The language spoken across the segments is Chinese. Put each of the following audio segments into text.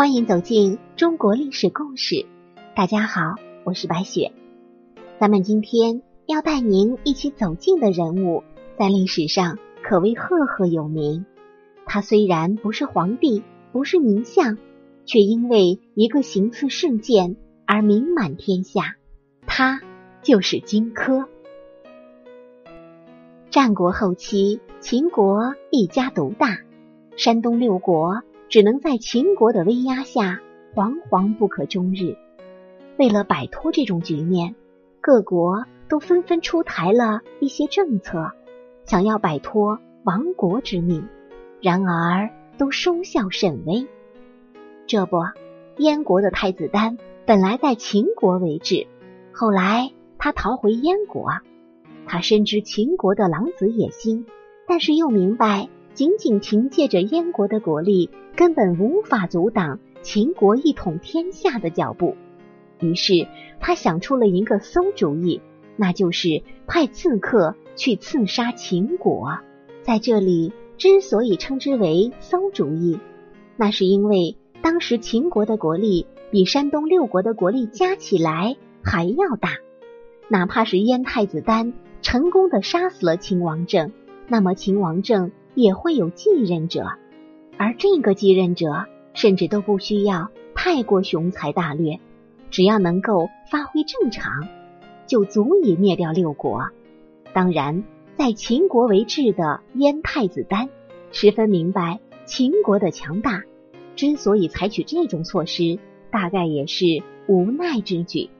欢迎走进中国历史故事。大家好，我是白雪。咱们今天要带您一起走进的人物，在历史上可谓赫赫有名。他虽然不是皇帝，不是名相，却因为一个行刺事件而名满天下。他就是荆轲。战国后期，秦国一家独大，山东六国只能在秦国的威压下惶惶不可终日。为了摆脱这种局面，各国都纷纷出台了一些政策，想要摆脱亡国之命。然而都收效甚微。这不，燕国的太子丹本来在秦国为治，后来他逃回燕国。他深知秦国的狼子野心，但是又明白，仅仅凭借着燕国的国力，根本无法阻挡秦国一统天下的脚步。于是他想出了一个馊主意，那就是派刺客去刺杀秦国。在这里，之所以称之为馊主意，那是因为当时秦国的国力比山东六国的国力加起来还要大，哪怕是燕太子丹。成功的杀死了秦王政，那么秦王政也会有继任者，而这个继任者甚至都不需要太过雄才大略，只要能够发挥正常，就足以灭掉六国。当然，在秦国为质的燕太子丹十分明白秦国的强大，之所以采取这种措施，大概也是无奈之举。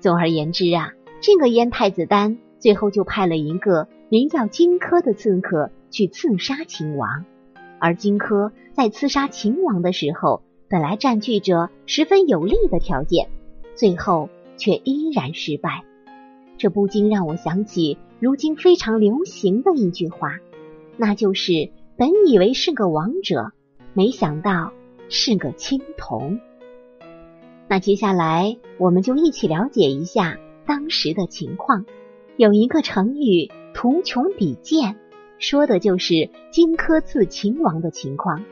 总而言之啊，这个燕太子丹。最后就派了一个名叫荆轲的刺客去刺杀秦王，而荆轲在刺杀秦王的时候，本来占据着十分有利的条件，最后却依然失败。这不禁让我想起如今非常流行的一句话，那就是“本以为是个王者，没想到是个青铜”。那接下来我们就一起了解一下当时的情况。有一个成语“图穷匕见”，说的就是荆轲刺秦王的情况。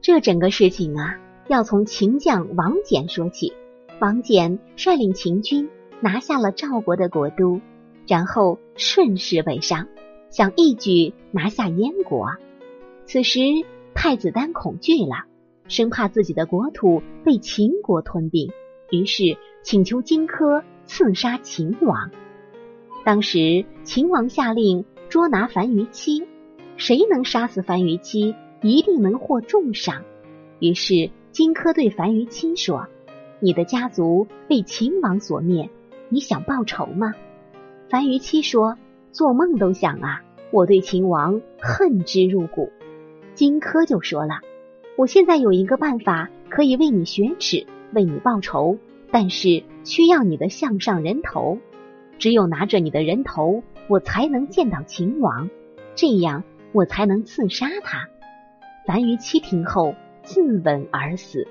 这整个事情啊，要从秦将王翦说起。王翦率领秦军拿下了赵国的国都，然后顺势北上，想一举拿下燕国。此时太子丹恐惧了，生怕自己的国土被秦国吞并，于是请求荆轲刺杀秦王。当时秦王下令捉拿樊於期，谁能杀死樊於期，一定能获重赏。于是荆轲对樊於期说：“你的家族被秦王所灭，你想报仇吗？”樊於期说：“做梦都想啊！我对秦王恨之入骨。”荆轲就说了：“我现在有一个办法可以为你雪耻，为你报仇，但是需要你的项上人头。”只有拿着你的人头，我才能见到秦王，这样我才能刺杀他。樊於期听后自刎而死。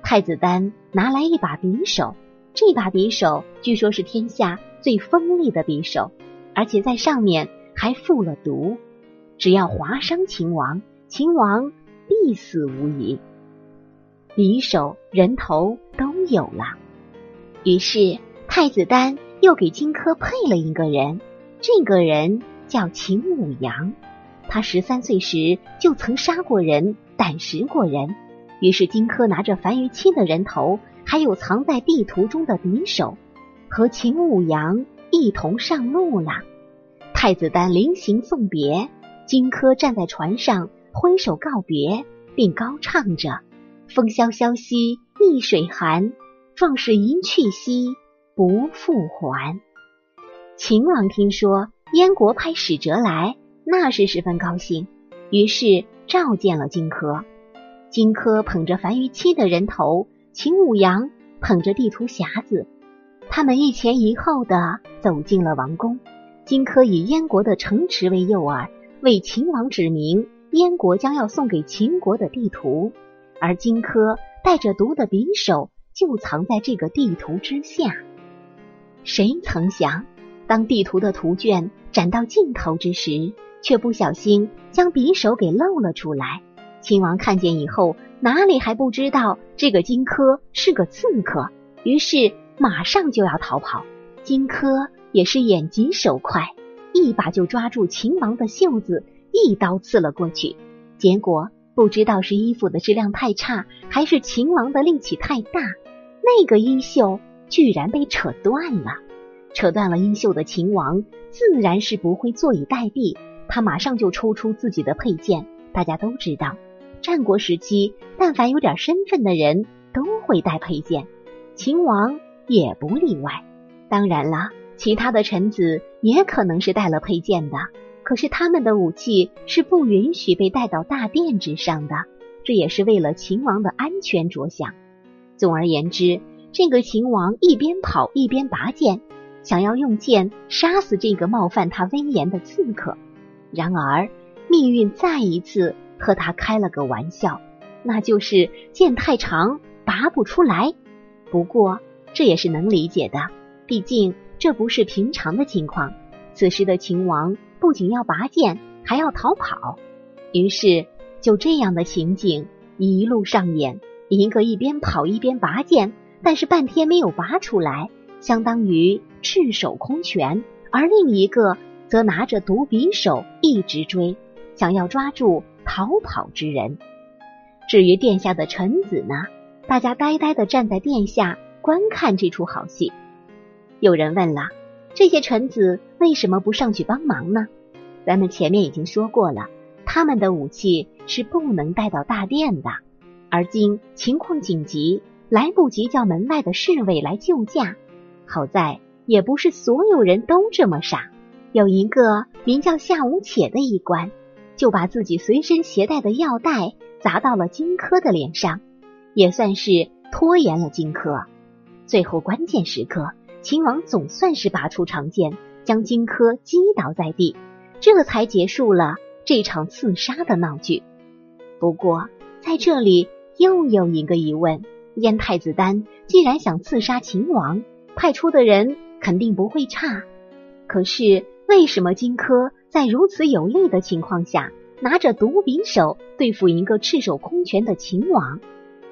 太子丹拿来一把匕首，这把匕首据说是天下最锋利的匕首，而且在上面还附了毒，只要划伤秦王，秦王必死无疑。匕首、人头都有了，于是太子丹。又给荆轲配了一个人，这个人叫秦舞阳。他十三岁时就曾杀过人，胆识过人。于是荆轲拿着樊於期的人头，还有藏在地图中的匕首，和秦舞阳一同上路了。太子丹临行送别，荆轲站在船上挥手告别，并高唱着：“风萧萧兮易水寒，壮士一去兮。”不复还。秦王听说燕国派使者来，那是十分高兴，于是召见了荆轲。荆轲捧着樊於期的人头，秦舞阳捧着地图匣子，他们一前一后的走进了王宫。荆轲以燕国的城池为诱饵，为秦王指明燕国将要送给秦国的地图，而荆轲带着毒的匕首就藏在这个地图之下。谁曾想，当地图的图卷展到尽头之时，却不小心将匕首给露了出来。秦王看见以后，哪里还不知道这个荆轲是个刺客？于是马上就要逃跑。荆轲也是眼疾手快，一把就抓住秦王的袖子，一刀刺了过去。结果不知道是衣服的质量太差，还是秦王的力气太大，那个衣袖居然被扯断了。扯断了衣袖的秦王自然是不会坐以待毙，他马上就抽出自己的佩剑。大家都知道，战国时期但凡有点身份的人都会带佩剑，秦王也不例外。当然了，其他的臣子也可能是带了佩剑的，可是他们的武器是不允许被带到大殿之上的，这也是为了秦王的安全着想。总而言之，这个秦王一边跑一边拔剑，想要用剑杀死这个冒犯他威严的刺客。然而，命运再一次和他开了个玩笑，那就是剑太长，拔不出来。不过，这也是能理解的。毕竟这不是平常的情况，此时的秦王不仅要拔剑，还要逃跑。于是就这样的情景一路上演：一个一边跑一边拔剑，但是半天没有拔出来，相当于赤手空拳；而另一个则拿着毒匕首一直追，想要抓住逃跑之人。至于殿下的臣子呢？大家呆呆的站在殿下观看这出好戏。有人问了，这些臣子为什么不上去帮忙呢？咱们前面已经说过了，他们的武器是不能带到大殿的。而今情况紧急，来不及叫门外的侍卫来救驾。好在也不是所有人都这么傻，有一个名叫夏无且的医官，就把自己随身携带的药袋砸到了荆轲的脸上，也算是拖延了荆轲。最后关键时刻。秦王总算是拔出长剑，将荆轲击倒在地，这才结束了这场刺杀的闹剧。不过，在这里又有一个疑问：燕太子丹既然想刺杀秦王，派出的人肯定不会差。可是，为什么荆轲在如此有利的情况下，拿着毒匕首对付一个赤手空拳的秦王？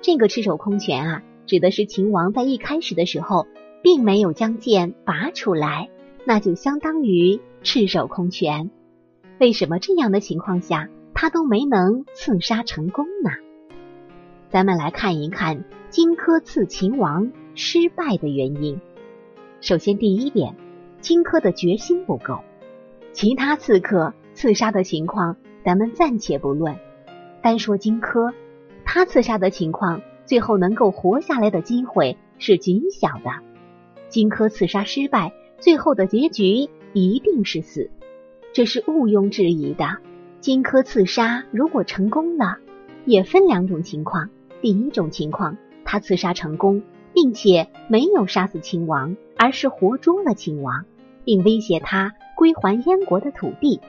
这个赤手空拳啊，指的是秦王在一开始的时候。并没有将剑拔出来，那就相当于赤手空拳。为什么这样的情况下他都没能刺杀成功呢？咱们来看一看荆轲刺秦王失败的原因。首先，第一点，荆轲的决心不够。其他刺客刺杀的情况咱们暂且不论，单说荆轲，他刺杀的情况，最后能够活下来的机会是极小的。荆轲刺杀失败，最后的结局一定是死，这是毋庸置疑的。荆轲刺杀如果成功了，也分两种情况。第一种情况，他刺杀成功，并且没有杀死秦王，而是活捉了秦王，并威胁他归还燕国的土地。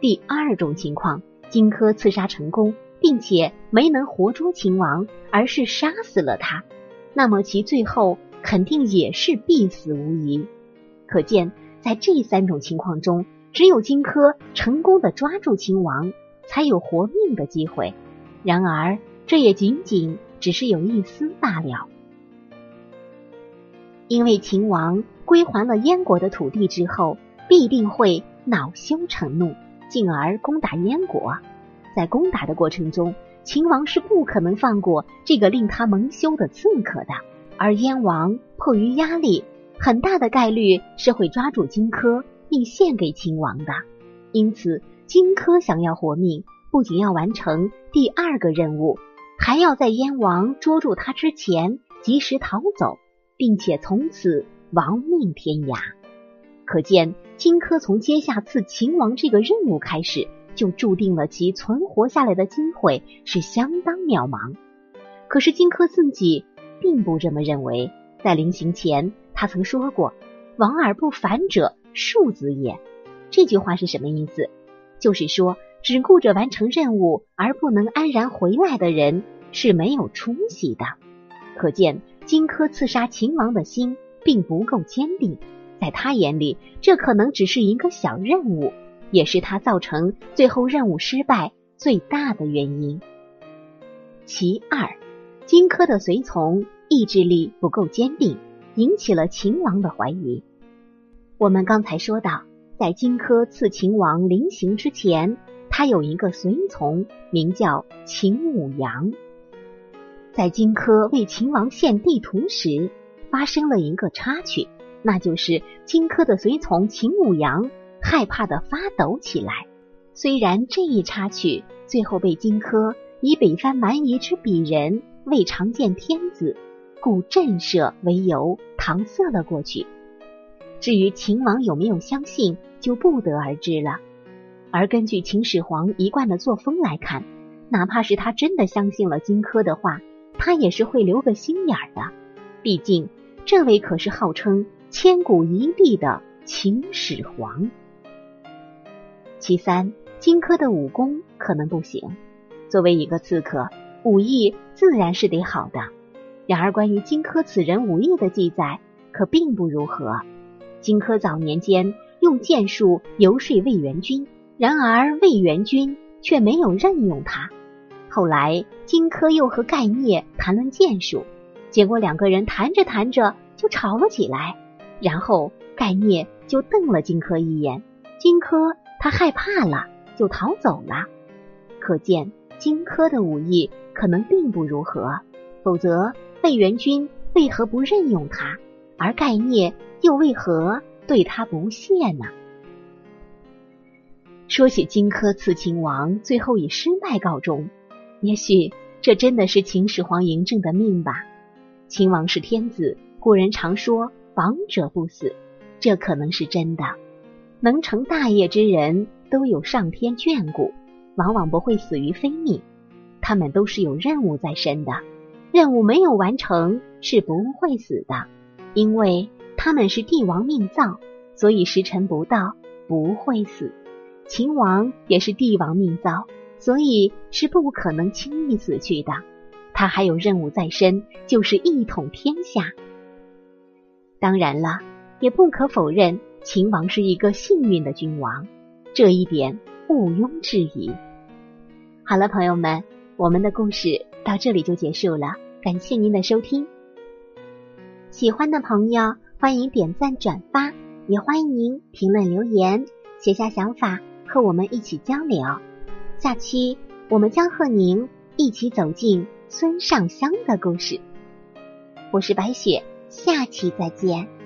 第二种情况，荆轲刺杀成功，并且没能活捉秦王，而是杀死了他，那么其最后。肯定也是必死无疑。可见，在这三种情况中，只有荆轲成功的抓住秦王，才有活命的机会。然而，这也仅仅只是有一丝罢了。因为秦王归还了燕国的土地之后，必定会恼羞成怒，进而攻打燕国。在攻打的过程中，秦王是不可能放过这个令他蒙羞的刺客的。而燕王迫于压力，很大的概率是会抓住荆轲并献给秦王的。因此，荆轲想要活命，不仅要完成第二个任务，还要在燕王捉住他之前及时逃走，并且从此亡命天涯。可见，荆轲从接下刺秦王这个任务开始，就注定了其存活下来的机会是相当渺茫。可是，荆轲自己。并不这么认为，在临行前，他曾说过：“亡而不返者，庶子也。”这句话是什么意思？就是说，只顾着完成任务而不能安然回来的人是没有出息的。可见，荆轲刺杀秦王的心并不够坚定，在他眼里，这可能只是一个小任务，也是他造成最后任务失败最大的原因。其二，荆轲的随从意志力不够坚定，引起了秦王的怀疑。我们刚才说到，在荆轲刺秦王临行之前，他有一个随从，名叫秦舞阳。在荆轲为秦王献地图时，发生了一个插曲，那就是荆轲的随从秦舞阳害怕的发抖起来。虽然这一插曲最后被荆轲以北番蛮夷之鄙人未尝见天子，故震慑为由搪塞了过去。至于秦王有没有相信，就不得而知了。而根据秦始皇一贯的作风来看，哪怕是他真的相信了荆轲的话。他也是会留个心眼儿的，毕竟这位可是号称千古一帝的秦始皇。其三，荆轲的武功可能不行，作为一个刺客，武艺自然是得好的。然而，关于荆轲此人武艺的记载可并不如何。荆轲早年间用剑术游说魏元君，然而魏元君却没有任用他。后来，荆轲又和盖聂谈论剑术，结果两个人谈着谈着就吵了起来。然后盖聂就瞪了荆轲一眼，荆轲他害怕了，就逃走了。可见荆轲的武艺可能并不如何，否则魏元君为何不任用他，而盖聂又为何对他不屑呢？说起荆轲刺秦王，最后以失败告终。也许这真的是秦始皇嬴政的命吧。秦王是天子，古人常说“王者不死”，这可能是真的。能成大业之人都有上天眷顾，往往不会死于非命。他们都是有任务在身的，任务没有完成是不会死的，因为他们是帝王命造，所以时辰不到不会死。秦王也是帝王命造。所以是不可能轻易死去的。他还有任务在身，就是一统天下。当然了，也不可否认，秦王是一个幸运的君王，这一点毋庸置疑。好了，朋友们，我们的故事到这里就结束了。感谢您的收听，喜欢的朋友欢迎点赞转发，也欢迎您评论留言，写下想法和我们一起交流。下期我们将和您一起走进孙尚香的故事。我是白雪，下期再见。